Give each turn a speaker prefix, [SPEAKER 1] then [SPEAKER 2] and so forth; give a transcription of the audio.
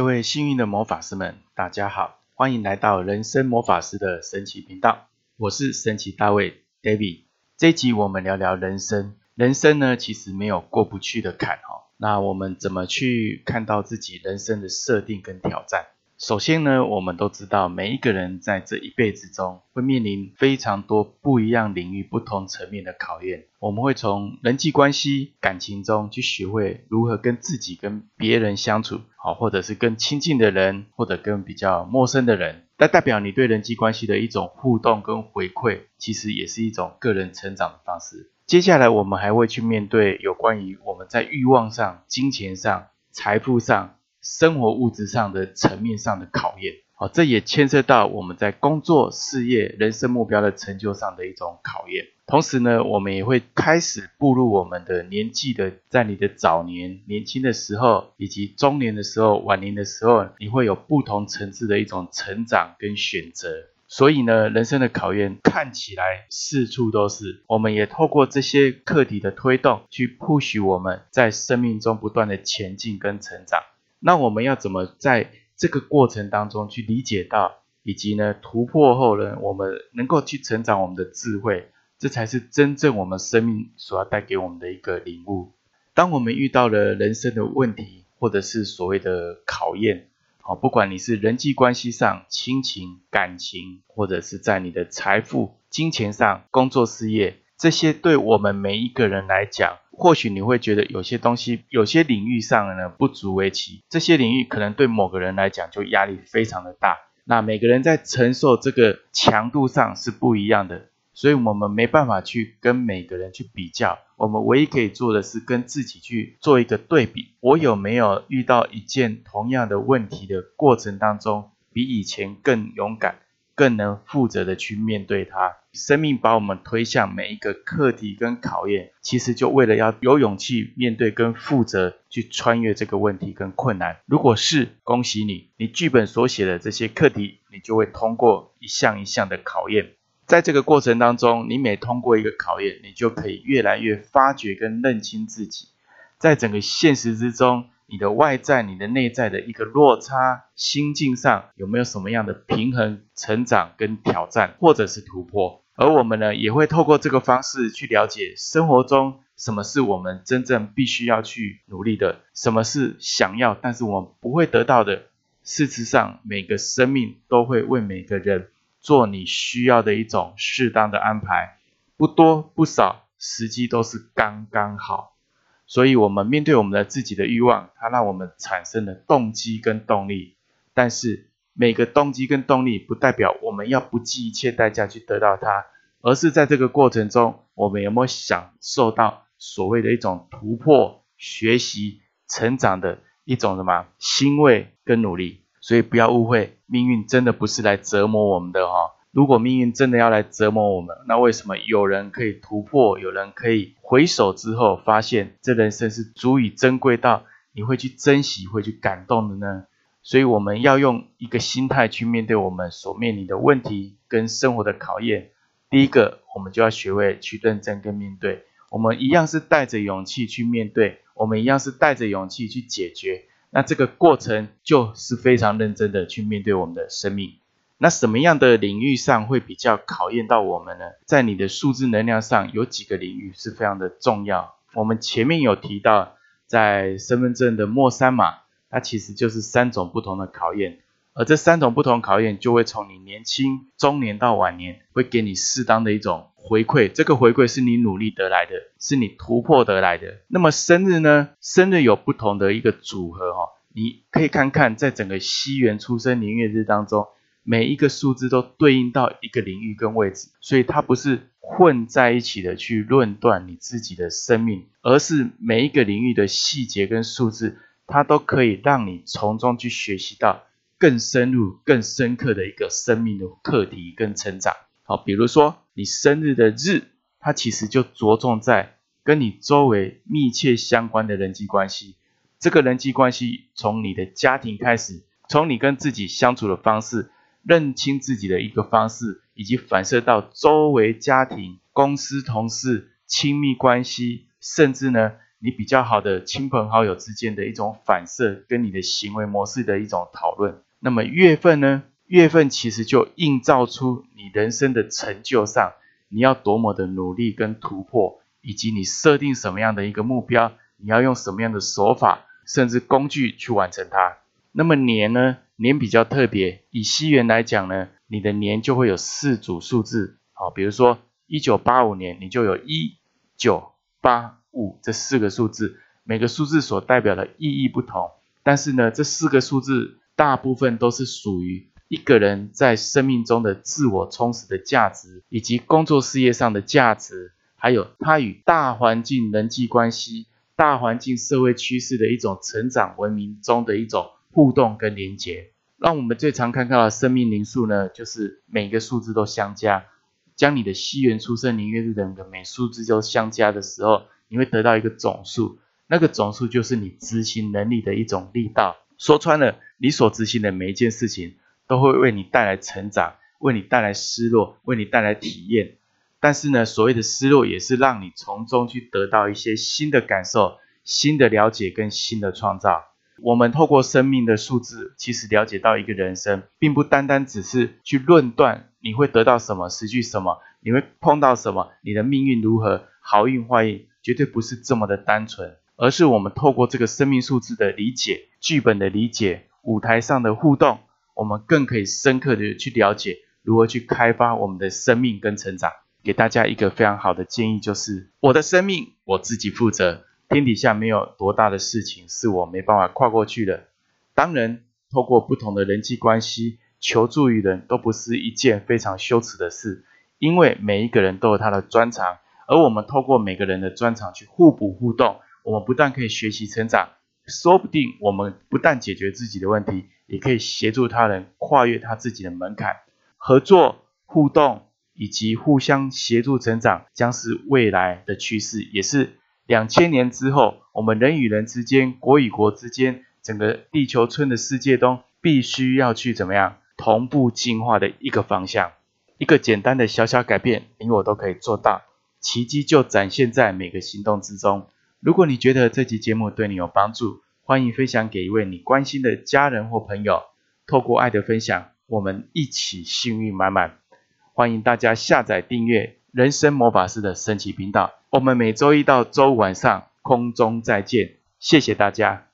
[SPEAKER 1] 各位幸运的魔法师们，大家好，欢迎来到人生魔法师的神奇频道。我是神奇大卫 David。这一集我们聊聊人生。人生呢，其实没有过不去的坎哈。那我们怎么去看到自己人生的设定跟挑战？首先呢，我们都知道每一个人在这一辈子中会面临非常多不一样领域、不同层面的考验。我们会从人际关系、感情中去学会如何跟自己、跟别人相处，好，或者是跟亲近的人，或者跟比较陌生的人。那代表你对人际关系的一种互动跟回馈，其实也是一种个人成长的方式。接下来我们还会去面对有关于我们在欲望上、金钱上、财富上。生活物质上的层面上的考验，好，这也牵涉到我们在工作、事业、人生目标的成就上的一种考验。同时呢，我们也会开始步入我们的年纪的，在你的早年、年轻的时候，以及中年的时候、晚年的时候，你会有不同层次的一种成长跟选择。所以呢，人生的考验看起来四处都是。我们也透过这些课题的推动，去 push 我们在生命中不断的前进跟成长。那我们要怎么在这个过程当中去理解到，以及呢突破后呢，我们能够去成长我们的智慧，这才是真正我们生命所要带给我们的一个领悟。当我们遇到了人生的问题，或者是所谓的考验，好，不管你是人际关系上、亲情、感情，或者是在你的财富、金钱上、工作、事业，这些对我们每一个人来讲。或许你会觉得有些东西、有些领域上呢不足为奇，这些领域可能对某个人来讲就压力非常的大。那每个人在承受这个强度上是不一样的，所以我们没办法去跟每个人去比较。我们唯一可以做的是跟自己去做一个对比。我有没有遇到一件同样的问题的过程当中，比以前更勇敢？更能负责的去面对它。生命把我们推向每一个课题跟考验，其实就为了要有勇气面对跟负责去穿越这个问题跟困难。如果是，恭喜你，你剧本所写的这些课题，你就会通过一项一项的考验。在这个过程当中，你每通过一个考验，你就可以越来越发掘跟认清自己。在整个现实之中。你的外在、你的内在的一个落差，心境上有没有什么样的平衡、成长跟挑战，或者是突破？而我们呢，也会透过这个方式去了解生活中什么是我们真正必须要去努力的，什么是想要但是我们不会得到的。事实上，每个生命都会为每个人做你需要的一种适当的安排，不多不少，时机都是刚刚好。所以，我们面对我们的自己的欲望，它让我们产生了动机跟动力。但是，每个动机跟动力不代表我们要不计一切代价去得到它，而是在这个过程中，我们有没有享受到所谓的一种突破、学习、成长的一种什么欣慰跟努力？所以，不要误会，命运真的不是来折磨我们的哈。如果命运真的要来折磨我们，那为什么有人可以突破，有人可以回首之后发现这人生是足以珍贵到你会去珍惜、会去感动的呢？所以我们要用一个心态去面对我们所面临的问题跟生活的考验。第一个，我们就要学会去认真跟面对。我们一样是带着勇气去面对，我们一样是带着勇气去解决。那这个过程就是非常认真的去面对我们的生命。那什么样的领域上会比较考验到我们呢？在你的数字能量上，有几个领域是非常的重要。我们前面有提到，在身份证的末三码，它其实就是三种不同的考验，而这三种不同考验就会从你年轻、中年到晚年，会给你适当的一种回馈。这个回馈是你努力得来的，是你突破得来的。那么生日呢？生日有不同的一个组合哈，你可以看看在整个西元出生年月日当中。每一个数字都对应到一个领域跟位置，所以它不是混在一起的去论断你自己的生命，而是每一个领域的细节跟数字，它都可以让你从中去学习到更深入、更深刻的一个生命的课题跟成长。好，比如说你生日的日，它其实就着重在跟你周围密切相关的人际关系。这个人际关系从你的家庭开始，从你跟自己相处的方式。认清自己的一个方式，以及反射到周围家庭、公司同事、亲密关系，甚至呢你比较好的亲朋好友之间的一种反射，跟你的行为模式的一种讨论。那么月份呢？月份其实就映照出你人生的成就上，你要多么的努力跟突破，以及你设定什么样的一个目标，你要用什么样的手法，甚至工具去完成它。那么年呢？年比较特别，以西元来讲呢，你的年就会有四组数字。好，比如说一九八五年，你就有一九八五这四个数字，每个数字所代表的意义不同，但是呢，这四个数字大部分都是属于。一个人在生命中的自我充实的价值，以及工作事业上的价值，还有他与大环境人际关系、大环境社会趋势的一种成长文明中的一种互动跟连结。让我们最常看到的生命灵数呢，就是每个数字都相加，将你的西元出生年月日等的每数字都相加的时候，你会得到一个总数，那个总数就是你执行能力的一种力道。说穿了，你所执行的每一件事情。都会为你带来成长，为你带来失落，为你带来体验。但是呢，所谓的失落也是让你从中去得到一些新的感受、新的了解跟新的创造。我们透过生命的数字，其实了解到一个人生，并不单单只是去论断你会得到什么、失去什么，你会碰到什么，你的命运如何，好运坏运，绝对不是这么的单纯，而是我们透过这个生命数字的理解、剧本的理解、舞台上的互动。我们更可以深刻的去了解如何去开发我们的生命跟成长。给大家一个非常好的建议，就是我的生命我自己负责，天底下没有多大的事情是我没办法跨过去的。当然，透过不同的人际关系求助于人都不是一件非常羞耻的事，因为每一个人都有他的专长，而我们透过每个人的专长去互补互动，我们不但可以学习成长。说不定我们不但解决自己的问题，也可以协助他人跨越他自己的门槛。合作、互动以及互相协助成长，将是未来的趋势，也是两千年之后我们人与人之间、国与国之间、整个地球村的世界中必须要去怎么样同步进化的一个方向。一个简单的小小改变，你我都可以做到，奇迹就展现在每个行动之中。如果你觉得这集节目对你有帮助，欢迎分享给一位你关心的家人或朋友。透过爱的分享，我们一起幸运满满。欢迎大家下载订阅人生魔法师的神奇频道。我们每周一到周五晚上空中再见，谢谢大家。